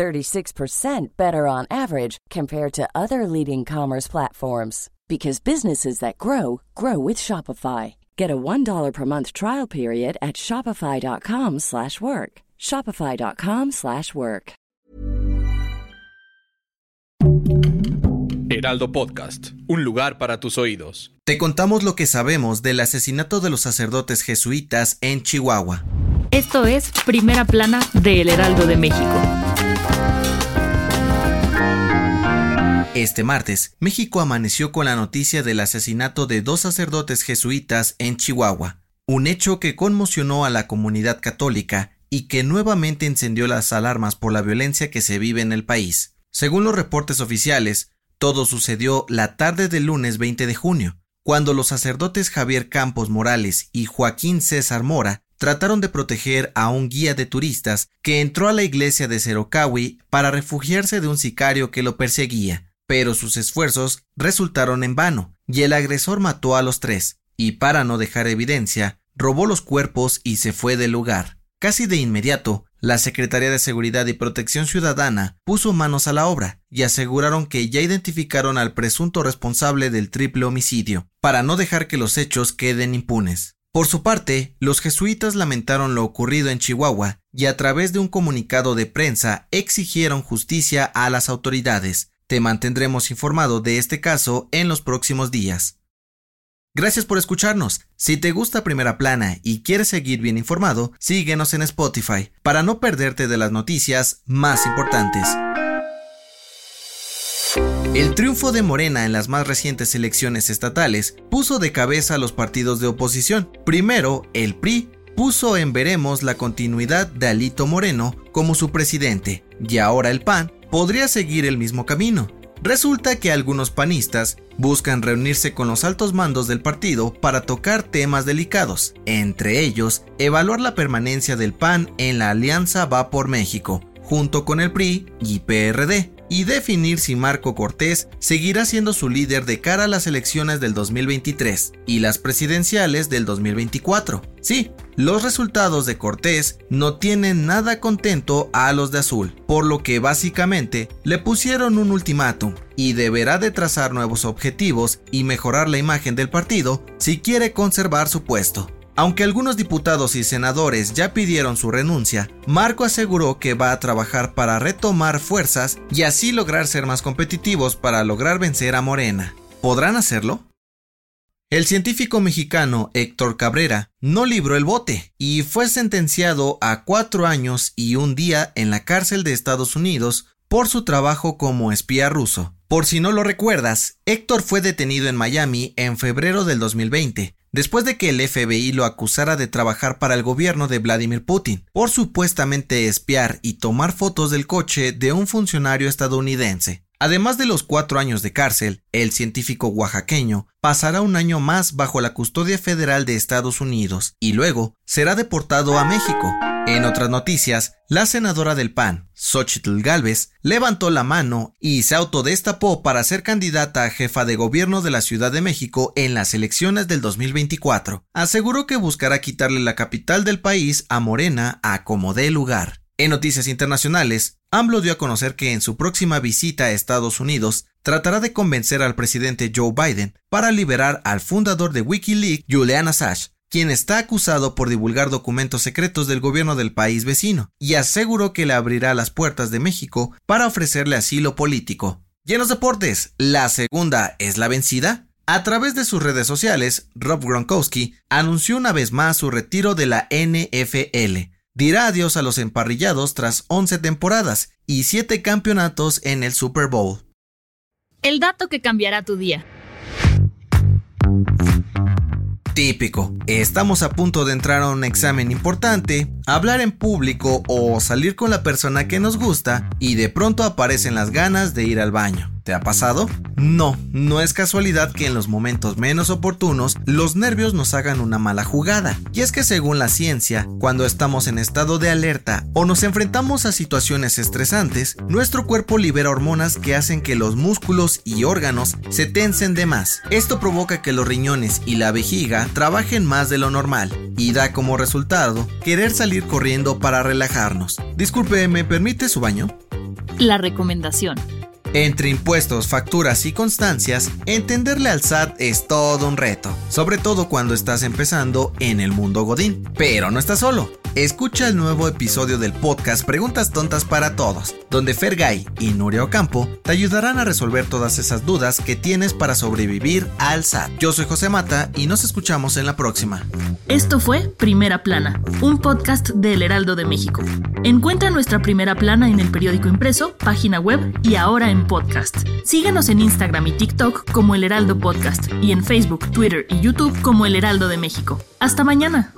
36% better on average compared to other leading commerce platforms because businesses that grow grow with Shopify. Get a $1 per month trial period at shopify.com/work. shopify.com/work. Heraldo Podcast, un lugar para tus oídos. Te contamos lo que sabemos del asesinato de los sacerdotes jesuitas en Chihuahua. Esto es Primera Plana de El Heraldo de México. Este martes, México amaneció con la noticia del asesinato de dos sacerdotes jesuitas en Chihuahua, un hecho que conmocionó a la comunidad católica y que nuevamente encendió las alarmas por la violencia que se vive en el país. Según los reportes oficiales, todo sucedió la tarde del lunes 20 de junio, cuando los sacerdotes Javier Campos Morales y Joaquín César Mora trataron de proteger a un guía de turistas que entró a la iglesia de Cerocawi para refugiarse de un sicario que lo perseguía pero sus esfuerzos resultaron en vano, y el agresor mató a los tres, y para no dejar evidencia, robó los cuerpos y se fue del lugar. Casi de inmediato, la Secretaría de Seguridad y Protección Ciudadana puso manos a la obra y aseguraron que ya identificaron al presunto responsable del triple homicidio, para no dejar que los hechos queden impunes. Por su parte, los jesuitas lamentaron lo ocurrido en Chihuahua y a través de un comunicado de prensa exigieron justicia a las autoridades, te mantendremos informado de este caso en los próximos días. Gracias por escucharnos. Si te gusta Primera Plana y quieres seguir bien informado, síguenos en Spotify para no perderte de las noticias más importantes. El triunfo de Morena en las más recientes elecciones estatales puso de cabeza a los partidos de oposición. Primero, el PRI puso en veremos la continuidad de Alito Moreno como su presidente, y ahora el PAN podría seguir el mismo camino. Resulta que algunos panistas buscan reunirse con los altos mandos del partido para tocar temas delicados, entre ellos evaluar la permanencia del PAN en la Alianza Va por México, junto con el PRI y PRD, y definir si Marco Cortés seguirá siendo su líder de cara a las elecciones del 2023 y las presidenciales del 2024. Sí, los resultados de Cortés no tienen nada contento a los de Azul, por lo que básicamente le pusieron un ultimátum y deberá de trazar nuevos objetivos y mejorar la imagen del partido si quiere conservar su puesto. Aunque algunos diputados y senadores ya pidieron su renuncia, Marco aseguró que va a trabajar para retomar fuerzas y así lograr ser más competitivos para lograr vencer a Morena. ¿Podrán hacerlo? El científico mexicano Héctor Cabrera no libró el bote y fue sentenciado a cuatro años y un día en la cárcel de Estados Unidos por su trabajo como espía ruso. Por si no lo recuerdas, Héctor fue detenido en Miami en febrero del 2020 después de que el FBI lo acusara de trabajar para el gobierno de Vladimir Putin por supuestamente espiar y tomar fotos del coche de un funcionario estadounidense. Además de los cuatro años de cárcel, el científico oaxaqueño pasará un año más bajo la custodia federal de Estados Unidos y luego será deportado a México. En otras noticias, la senadora del PAN, Xochitl Galvez, levantó la mano y se autodestapó para ser candidata a jefa de gobierno de la Ciudad de México en las elecciones del 2024. Aseguró que buscará quitarle la capital del país a Morena a como dé lugar. En noticias internacionales, AMLO dio a conocer que en su próxima visita a Estados Unidos tratará de convencer al presidente Joe Biden para liberar al fundador de Wikileaks, Julian Assange, quien está acusado por divulgar documentos secretos del gobierno del país vecino, y aseguró que le abrirá las puertas de México para ofrecerle asilo político. Y en los deportes, ¿la segunda es la vencida? A través de sus redes sociales, Rob Gronkowski anunció una vez más su retiro de la NFL. Dirá adiós a los emparrillados tras 11 temporadas y 7 campeonatos en el Super Bowl. El dato que cambiará tu día. Típico, estamos a punto de entrar a un examen importante, hablar en público o salir con la persona que nos gusta y de pronto aparecen las ganas de ir al baño. ¿Te ha pasado? No, no es casualidad que en los momentos menos oportunos los nervios nos hagan una mala jugada. Y es que según la ciencia, cuando estamos en estado de alerta o nos enfrentamos a situaciones estresantes, nuestro cuerpo libera hormonas que hacen que los músculos y órganos se tensen de más. Esto provoca que los riñones y la vejiga trabajen más de lo normal y da como resultado querer salir corriendo para relajarnos. Disculpe, ¿me permite su baño? La recomendación. Entre impuestos, facturas y constancias, entenderle al SAT es todo un reto, sobre todo cuando estás empezando en el mundo Godín. Pero no estás solo. Escucha el nuevo episodio del podcast Preguntas Tontas para Todos, donde Fergay y Nuria Ocampo te ayudarán a resolver todas esas dudas que tienes para sobrevivir al SAT. Yo soy José Mata y nos escuchamos en la próxima. Esto fue Primera Plana, un podcast del Heraldo de México. Encuentra nuestra Primera Plana en el periódico impreso, página web y ahora en podcast. Síguenos en Instagram y TikTok como El Heraldo Podcast y en Facebook, Twitter y YouTube como El Heraldo de México. Hasta mañana.